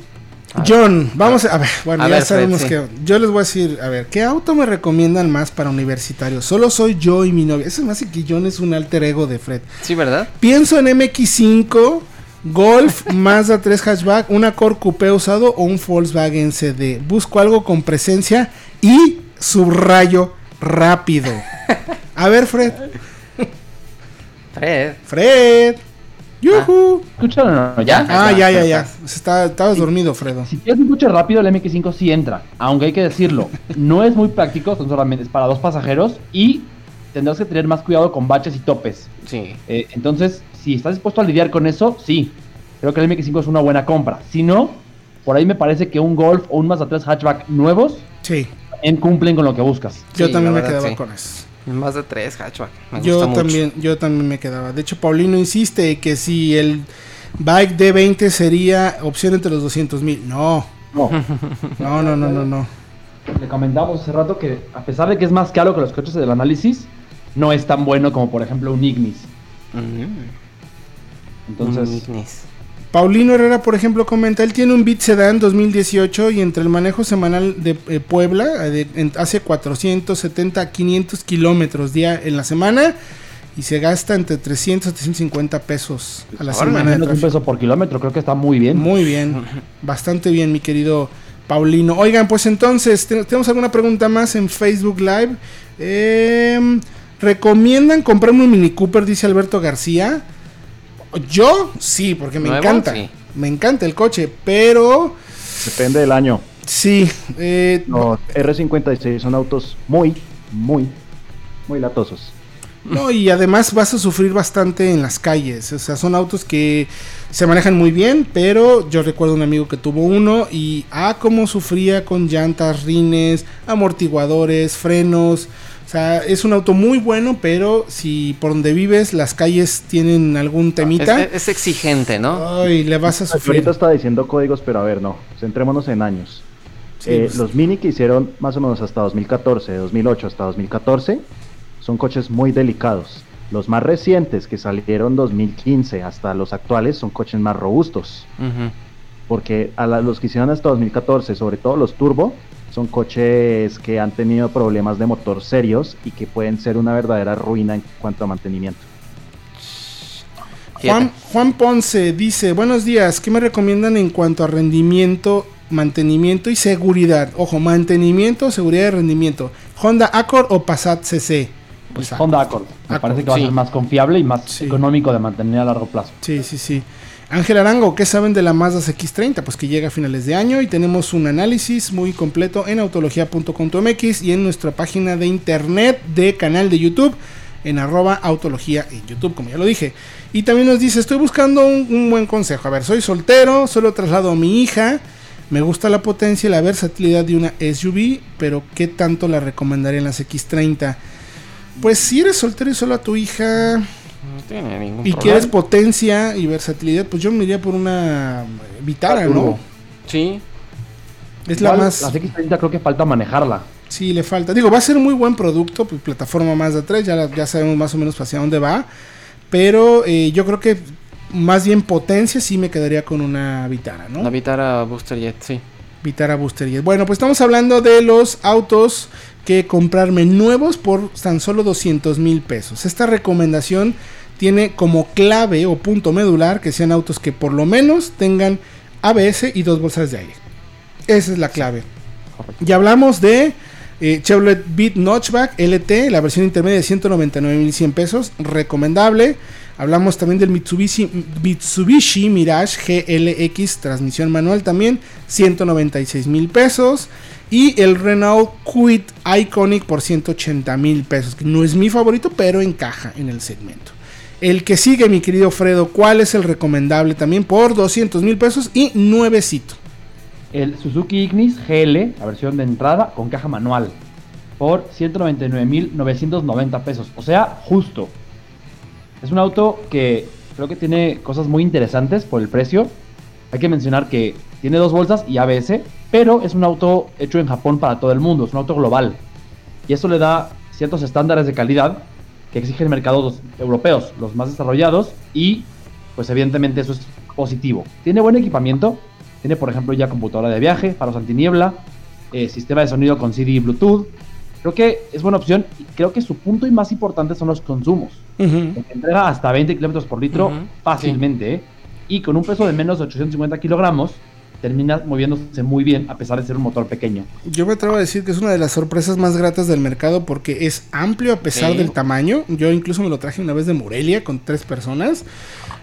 S2: John, vamos a, a ver, bueno,
S3: A
S2: ya
S3: ver, Fred,
S2: sabemos
S3: sí.
S2: que yo les voy a decir, a ver, ¿qué auto me recomiendan más para universitarios? Solo soy yo y mi novia. Eso me hace que John es un alter ego de Fred.
S3: Sí, ¿verdad?
S2: Pienso en MX5, Golf, [laughs] Mazda 3 hatchback, un Accord Coupé usado o un Volkswagen CD. Busco algo con presencia y subrayo rápido. A ver, Fred.
S3: Fred.
S2: Fred. Yuhu.
S4: ¿Escuchan o no? ¿Ya?
S2: Ah, ya, ya, ya. Está- estabas dormido, Fredo.
S4: Si quieres un coche rápido, el MX5 sí entra. Aunque hay que decirlo, no es muy práctico, son solamente para dos pasajeros y tendrás que tener más cuidado con baches y topes.
S3: Sí.
S4: Eh, entonces, si estás dispuesto a lidiar con eso, sí. Creo que el MX5 es una buena compra. Si no, por ahí me parece que un Golf o un Mazda 3 hatchback nuevos
S2: Sí,
S4: también cumplen con lo que buscas.
S2: yo
S3: Sí,
S2: también me
S3: verdad,
S2: quedaba
S3: sí.
S2: con eso.
S3: Más de tres hatchback. Me
S2: Yo
S3: gusta mucho.
S2: también, yo también me quedaba. De hecho, Paulino insiste que si el Bike D20 sería opción entre los 200 mil. No.
S4: No. [laughs]
S2: No, no, no, no, no.
S4: Le comentamos hace rato que a pesar de que es más caro que los coches del análisis, no es tan bueno como por ejemplo un Ignis. Entonces,
S3: Un Ignis.
S2: Paulino Herrera, por ejemplo, comenta, él tiene un Beat Sedan 2018 y entre el manejo semanal de eh, Puebla eh, de- en- hace 470 a 500 kilómetros día en la semana y se gasta entre 300 a 350 pesos a la
S3: Órale,
S2: semana de
S4: un peso por kilómetro, creo que está muy bien.
S2: Muy bien, bastante bien, mi querido Paulino. Oigan, pues entonces, ¿te- ¿tenemos alguna pregunta más en Facebook Live? Em, ¿Recomiendan comprarme un Mini Cooper? Dice Alberto García. Yo, sí, porque me
S3: ¿Nuevo?
S2: encanta.
S3: Sí.
S2: Me encanta el coche, pero
S5: Depende del año.
S2: sí. eh,
S5: Los R56 son autos muy, muy, muy latosos.
S2: No, y además vas a sufrir bastante en las calles. O sea, son autos que se manejan muy bien, pero yo recuerdo un amigo que tuvo uno y ah, cómo sufría con llantas, rines, amortiguadores, frenos. O sea, es un auto muy bueno, pero si por donde vives las calles tienen algún
S3: Es,
S2: temita,
S3: es- es exigente, ¿no?
S2: ay, le vas a sufrir.
S5: Ahorita está diciendo códigos, pero a ver, no. Centrémonos en años.
S2: Sí,
S5: Eh,
S2: pues,
S5: los Mini que hicieron más o menos hasta 2014, de 2008 hasta 2014, son coches muy delicados. Los más recientes que salieron 2015 hasta los actuales son coches más robustos. Porque a la- los que hicieron hasta 2014, sobre todo los turbo, son coches que han tenido problemas de motor serios y que pueden ser una verdadera ruina en cuanto a mantenimiento.
S2: Juan. Juan Ponce dice, buenos días, ¿qué me recomiendan en cuanto a rendimiento, mantenimiento y seguridad? Ojo, mantenimiento, seguridad y rendimiento. Honda Accord o Passat CC. Pues,
S4: Honda Accord. Me
S2: Accord,
S4: parece que va
S3: sí.
S4: a ser más confiable y más
S2: Sí.
S4: económico de mantener a largo plazo.
S2: Sí, sí, sí. Ángel Arango, ¿qué saben de la Mazda X30? Pues que llega a finales de año y tenemos un análisis muy completo en autología.com.mx y en nuestra página de internet de canal de YouTube en arroba autología en YouTube, como ya lo dije. Y también nos dice, estoy buscando un, buen consejo. A ver, soy soltero, solo traslado a mi hija. Me gusta la potencia y la versatilidad de una SUV, pero ¿qué tanto la recomendaría en las X30? Pues si eres soltero y solo a tu hija,
S3: No tiene ningún
S2: y
S3: problema.
S2: quieres potencia y versatilidad, pues yo me iría por una eh, Vitara, ¿no?
S3: Sí.
S2: Es la más.
S4: La X30 creo que falta manejarla.
S2: Sí, le falta. Digo, va a ser muy buen producto, pues plataforma más de 3, ya, ya sabemos más o menos hacia dónde va. Pero eh, yo creo que más bien potencia sí me quedaría con una Vitara, ¿no?
S3: La Vitara Booster Jet, sí.
S2: Vitara Booster Jet. Bueno, pues estamos hablando de los autos que comprarme nuevos por tan solo 200 mil pesos. Esta recomendación tiene como clave o punto medular que sean autos que por lo menos tengan ABS y dos bolsas de aire. Esa es la clave. Ya hablamos de eh, Chevrolet Beat Notchback LT, la versión intermedia de 199.100 pesos, recomendable. Hablamos también del Mitsubishi, Mitsubishi Mirage GLX, transmisión manual también, 196 mil pesos. Y el Renault Kwid Iconic por 180 mil pesos, que no es mi favorito, pero encaja en el segmento. El que sigue, mi querido Fredo, ¿cuál es el recomendable también por 200 mil pesos y nuevecito?
S4: El Suzuki Ignis GL, la versión de entrada con caja manual, por 199.990 pesos. O sea, justo. Es un auto que creo que tiene cosas muy interesantes por el precio. Hay que mencionar que tiene dos bolsas y ABS, pero es un auto hecho en Japón para todo el mundo, es un auto global. Y eso le da ciertos estándares de calidad que exigen mercados europeos, los más desarrollados, y pues evidentemente eso es positivo. Tiene buen equipamiento, tiene por ejemplo ya computadora de viaje, faros antiniebla, eh, sistema de sonido con CD y Bluetooth. Creo que es buena opción y creo que su punto y más importante son los consumos. Entrega hasta 20 kilómetros por litro fácilmente. ¿eh? Y con un peso de menos de 850 kilogramos, termina moviéndose muy bien a pesar de ser un motor pequeño.
S2: Yo me atrevo a decir que es una de las sorpresas más gratas del mercado porque es amplio a pesar
S3: Sí.
S2: del tamaño. Yo incluso me lo traje una vez de Morelia con tres personas.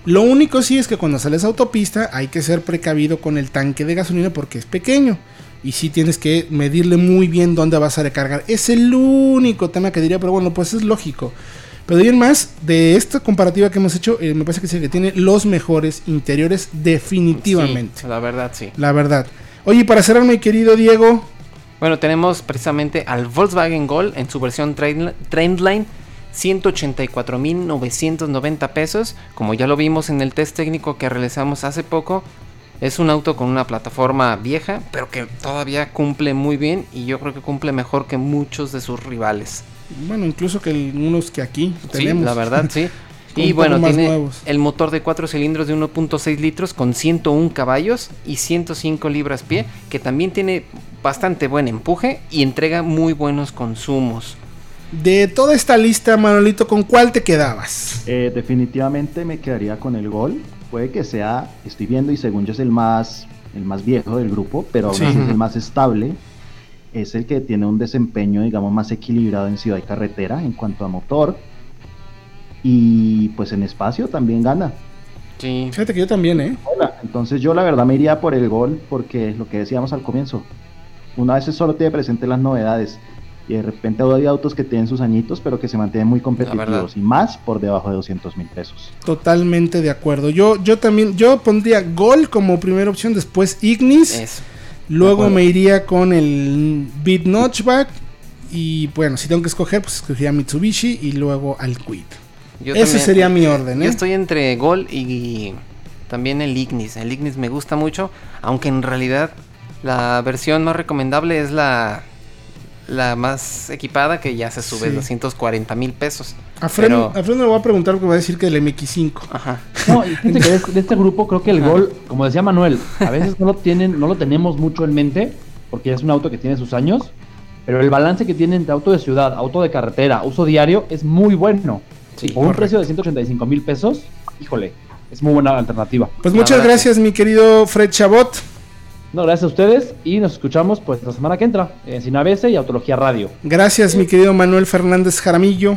S2: Lo único sí es que cuando sales a autopista hay que ser precavido con el tanque de gasolina porque es pequeño. Y sí tienes que medirle muy bien dónde vas a recargar. Es el único tema que diría, pero bueno, pues es lógico. Pero de ahí en más, de esta comparativa que hemos hecho, eh, me parece que es el que tiene los mejores interiores definitivamente.
S3: Sí, la verdad, sí.
S2: La verdad. Oye, para cerrar, mi querido Diego,
S3: Bueno, tenemos precisamente al Volkswagen Gol en su versión Trendline 184.990 pesos. Como ya lo vimos en el test técnico que realizamos hace poco, es un auto con una plataforma vieja, pero que todavía cumple muy bien y yo creo que cumple mejor que muchos de sus rivales.
S2: Bueno, incluso que unos que aquí
S3: tenemos. Sí, la verdad, sí. [laughs] y bueno, tiene el motor de 4 cilindros de 1.6 litros con 101 caballos y 105 libras pie, que también tiene bastante buen empuje y entrega muy buenos consumos.
S2: De toda esta lista, Manolito, ¿con cuál te quedabas?
S5: Eh, definitivamente me quedaría con el Gol puede que sea, estoy viendo y según yo es el más, el más viejo del grupo, pero aún así es el más estable. Es el que tiene un desempeño, digamos, más equilibrado en ciudad y carretera en cuanto a motor. Y pues en espacio también gana.
S2: Sí. Fíjate que yo también, ¿eh?
S5: Hola. Entonces yo la verdad me iría por el gol porque es lo que decíamos al comienzo. Una vez solo tiene presente las novedades y de repente hay autos que tienen sus añitos, pero que se mantienen muy competitivos y más por debajo de 200 mil pesos.
S2: Totalmente de acuerdo. Yo, yo también, yo pondría Gol como primera opción, después Ignis. Luego me iría con el Beat Notchback. Y bueno, si tengo que escoger, pues escogería Mitsubishi y luego al Quid. Ese sería mi orden.
S3: Yo ¿eh? estoy entre Gol y también el Ignis. El Ignis me gusta mucho, aunque en realidad la versión más recomendable es la la más equipada que ya se sube 240 mil pesos.
S2: A Fred, le voy a preguntar porque va a decir que el MX5.
S4: Ajá. No, de, este grupo creo que el gol, como decía Manuel, a veces no lo tienen, no lo tenemos mucho en mente, porque es un auto que tiene sus años, pero el balance que tiene entre auto de ciudad, auto de carretera, uso diario, es muy bueno. Sí, Por un precio de 185 mil pesos, híjole, es muy buena alternativa.
S2: Pues muchas gracias, mi querido Fred Chabot.
S4: No, gracias a ustedes y nos escuchamos pues la semana que entra en Sinabese y Autología Radio.
S2: Gracias, mi querido Manuel Fernández Jaramillo.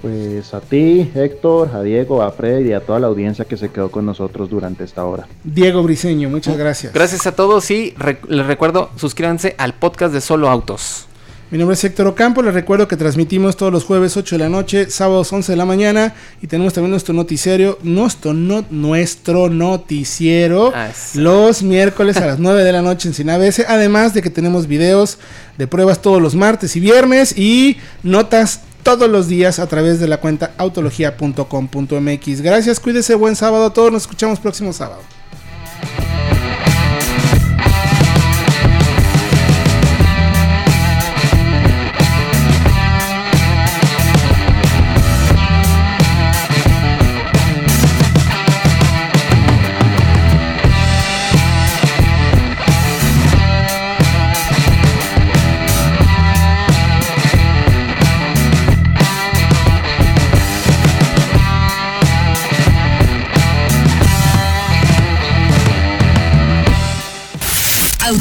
S5: Pues a ti, Héctor, a Diego, a Fred y a toda la audiencia que se quedó con nosotros durante esta hora.
S2: Diego Briseño, muchas gracias.
S3: Gracias a todos y les recuerdo, suscríbanse al podcast de Solo Autos.
S2: Mi nombre es Héctor Ocampo, les recuerdo que transmitimos todos los jueves 8 de la noche, sábados 11 de la mañana y tenemos también nuestro noticiero, nuestro, no, nuestro noticiero ah, los miércoles a las [laughs] 9 de la noche en Sinabese, además de que tenemos videos de pruebas todos los martes y viernes y notas todos los días a través de la cuenta autología.com.mx. Gracias, cuídese, buen sábado a todos, nos escuchamos próximo sábado.